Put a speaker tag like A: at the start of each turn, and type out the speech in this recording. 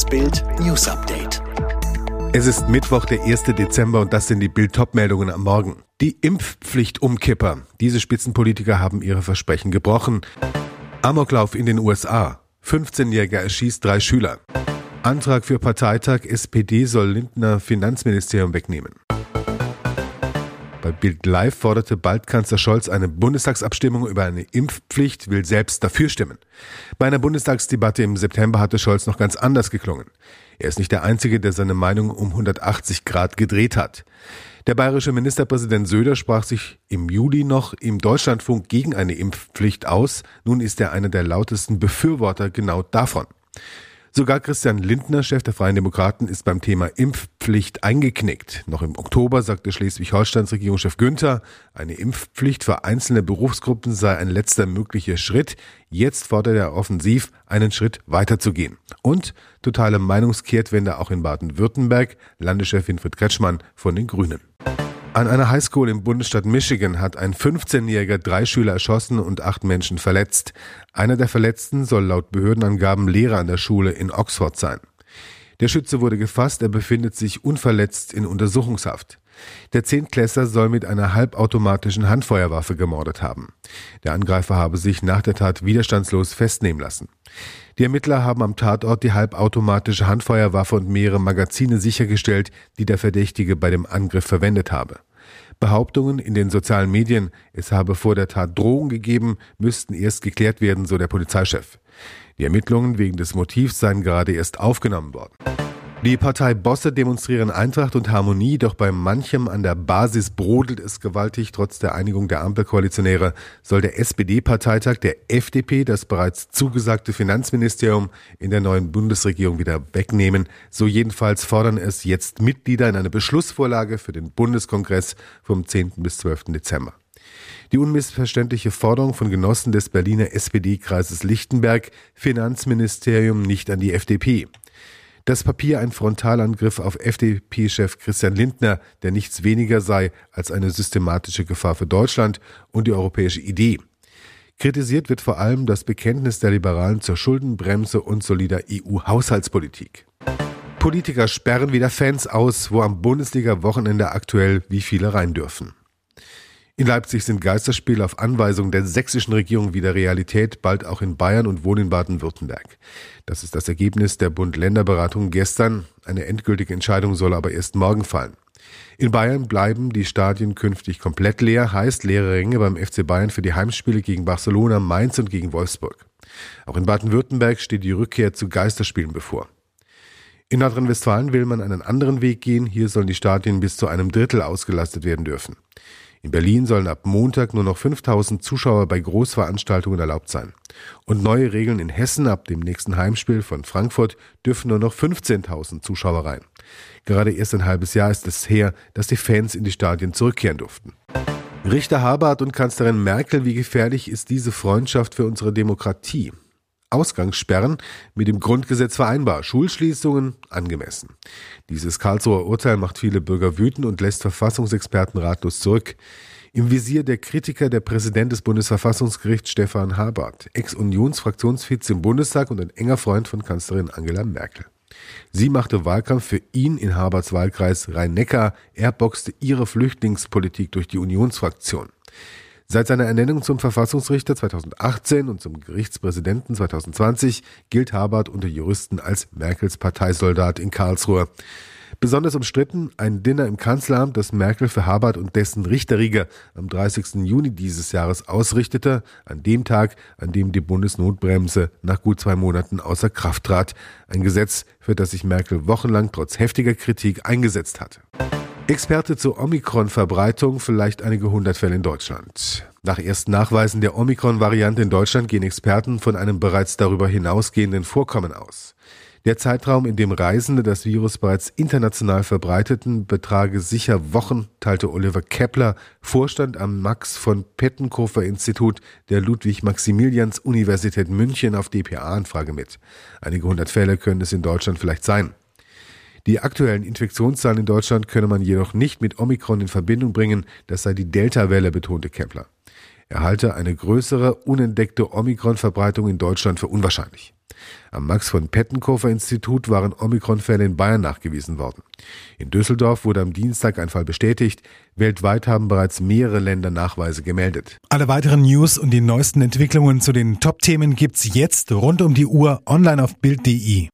A: Das Bild News Update.
B: Es ist Mittwoch, der 1. Dezember und das sind die Bild-Top-Meldungen am Morgen. Die Impfpflicht-Umkipper. Diese Spitzenpolitiker haben ihre Versprechen gebrochen. Amoklauf in den USA. 15-Jähriger erschießt drei Schüler. Antrag für Parteitag SPD soll Lindner Finanzministerium wegnehmen. Bei Bild Live forderte bald Kanzler Scholz eine Bundestagsabstimmung über eine Impfpflicht, will selbst dafür stimmen. Bei einer Bundestagsdebatte im September hatte Scholz noch ganz anders geklungen. Er ist nicht der Einzige, der seine Meinung um 180 Grad gedreht hat. Der bayerische Ministerpräsident Söder sprach sich im Juli noch im Deutschlandfunk gegen eine Impfpflicht aus. Nun ist er einer der lautesten Befürworter genau davon. Sogar Christian Lindner, Chef der Freien Demokraten, ist beim Thema Impfpflicht eingeknickt. Noch im Oktober sagte Schleswig-Holsteins Regierungschef Günther, eine Impfpflicht für einzelne Berufsgruppen sei ein letzter möglicher Schritt. Jetzt fordert er offensiv, einen Schritt weiterzugehen. Und totale Meinungskehrtwende auch in Baden-Württemberg, Landeschef Winfried Kretschmann von den Grünen. An einer Highschool im Bundesstaat Michigan hat ein 15-Jähriger drei Schüler erschossen und acht Menschen verletzt. Einer der Verletzten soll laut Behördenangaben Lehrer an der Schule in Oxford sein. Der Schütze wurde gefasst, er befindet sich unverletzt in Untersuchungshaft. Der Zehntklässler soll mit einer halbautomatischen Handfeuerwaffe gemordet haben. Der Angreifer habe sich nach der Tat widerstandslos festnehmen lassen. Die Ermittler haben am Tatort die halbautomatische Handfeuerwaffe und mehrere Magazine sichergestellt, die der Verdächtige bei dem Angriff verwendet habe. Behauptungen in den sozialen Medien, es habe vor der Tat Drohungen gegeben, müssten erst geklärt werden, so der Polizeichef. Die Ermittlungen wegen des Motivs seien gerade erst aufgenommen worden. Die Parteibosse demonstrieren Eintracht und Harmonie, doch bei manchem an der Basis brodelt es gewaltig. Trotz der Einigung der Ampelkoalitionäre soll der SPD-Parteitag der FDP das bereits zugesagte Finanzministerium in der neuen Bundesregierung wieder wegnehmen. So jedenfalls fordern es jetzt Mitglieder in einer Beschlussvorlage für den Bundeskongress vom 10. bis 12. Dezember. Die unmissverständliche Forderung von Genossen des Berliner SPD-Kreises Lichtenberg, Finanzministerium nicht an die FDP. Das Papier ein Frontalangriff auf FDP-Chef Christian Lindner, der nichts weniger sei als eine systematische Gefahr für Deutschland und die europäische Idee. Kritisiert wird vor allem das Bekenntnis der Liberalen zur Schuldenbremse und solider EU-Haushaltspolitik. Politiker sperren wieder Fans aus, wo am Bundesliga-Wochenende aktuell wie viele rein dürfen. In Leipzig sind Geisterspiele auf Anweisung der sächsischen Regierung wieder Realität, bald auch in Bayern und wohl in Baden-Württemberg. Das ist das Ergebnis der Bund-Länder-Beratung gestern. Eine endgültige Entscheidung soll aber erst morgen fallen. In Bayern bleiben die Stadien künftig komplett leer, heißt leere Ränge beim FC Bayern für die Heimspiele gegen Barcelona, Mainz und gegen Wolfsburg. Auch in Baden-Württemberg steht die Rückkehr zu Geisterspielen bevor. In Nordrhein-Westfalen will man einen anderen Weg gehen. Hier sollen die Stadien bis zu einem Drittel ausgelastet werden dürfen. In Berlin sollen ab Montag nur noch 5000 Zuschauer bei Großveranstaltungen erlaubt sein. Und neue Regeln in Hessen ab dem nächsten Heimspiel von Frankfurt dürfen nur noch 15.000 Zuschauer rein. Gerade erst ein halbes Jahr ist es her, dass die Fans in die Stadien zurückkehren durften. Richter Habart und Kanzlerin Merkel, wie gefährlich ist diese Freundschaft für unsere Demokratie? Ausgangssperren mit dem Grundgesetz vereinbar, Schulschließungen angemessen. Dieses Karlsruher Urteil macht viele Bürger wütend und lässt Verfassungsexperten ratlos zurück. Im Visier der Kritiker der Präsident des Bundesverfassungsgerichts Stefan Habart, Ex-Unionsfraktionsvize im Bundestag und ein enger Freund von Kanzlerin Angela Merkel. Sie machte Wahlkampf für ihn in Haberts Wahlkreis Rhein-Neckar. Er boxte ihre Flüchtlingspolitik durch die Unionsfraktion. Seit seiner Ernennung zum Verfassungsrichter 2018 und zum Gerichtspräsidenten 2020 gilt Habart unter Juristen als Merkels Parteisoldat in Karlsruhe. Besonders umstritten ein Dinner im Kanzleramt, das Merkel für Habart und dessen Richterriege am 30. Juni dieses Jahres ausrichtete, an dem Tag, an dem die Bundesnotbremse nach gut zwei Monaten außer Kraft trat. Ein Gesetz, für das sich Merkel wochenlang trotz heftiger Kritik eingesetzt hatte. Experte zur Omikron-Verbreitung, vielleicht einige hundert Fälle in Deutschland. Nach ersten Nachweisen der Omikron-Variante in Deutschland gehen Experten von einem bereits darüber hinausgehenden Vorkommen aus. Der Zeitraum, in dem Reisende das Virus bereits international verbreiteten, betrage sicher Wochen, teilte Oliver Kepler, Vorstand am Max von Pettenkofer Institut der Ludwig-Maximilians-Universität München auf DPA-Anfrage mit. Einige hundert Fälle können es in Deutschland vielleicht sein. Die aktuellen Infektionszahlen in Deutschland könne man jedoch nicht mit Omikron in Verbindung bringen, das sei die Delta-Welle, betonte Kepler. Er halte eine größere, unentdeckte Omikron-Verbreitung in Deutschland für unwahrscheinlich. Am Max von Pettenkofer Institut waren Omikron-Fälle in Bayern nachgewiesen worden. In Düsseldorf wurde am Dienstag ein Fall bestätigt. Weltweit haben bereits mehrere Länder Nachweise gemeldet.
C: Alle weiteren News und die neuesten Entwicklungen zu den Top-Themen gibt's jetzt rund um die Uhr online auf Bild.de.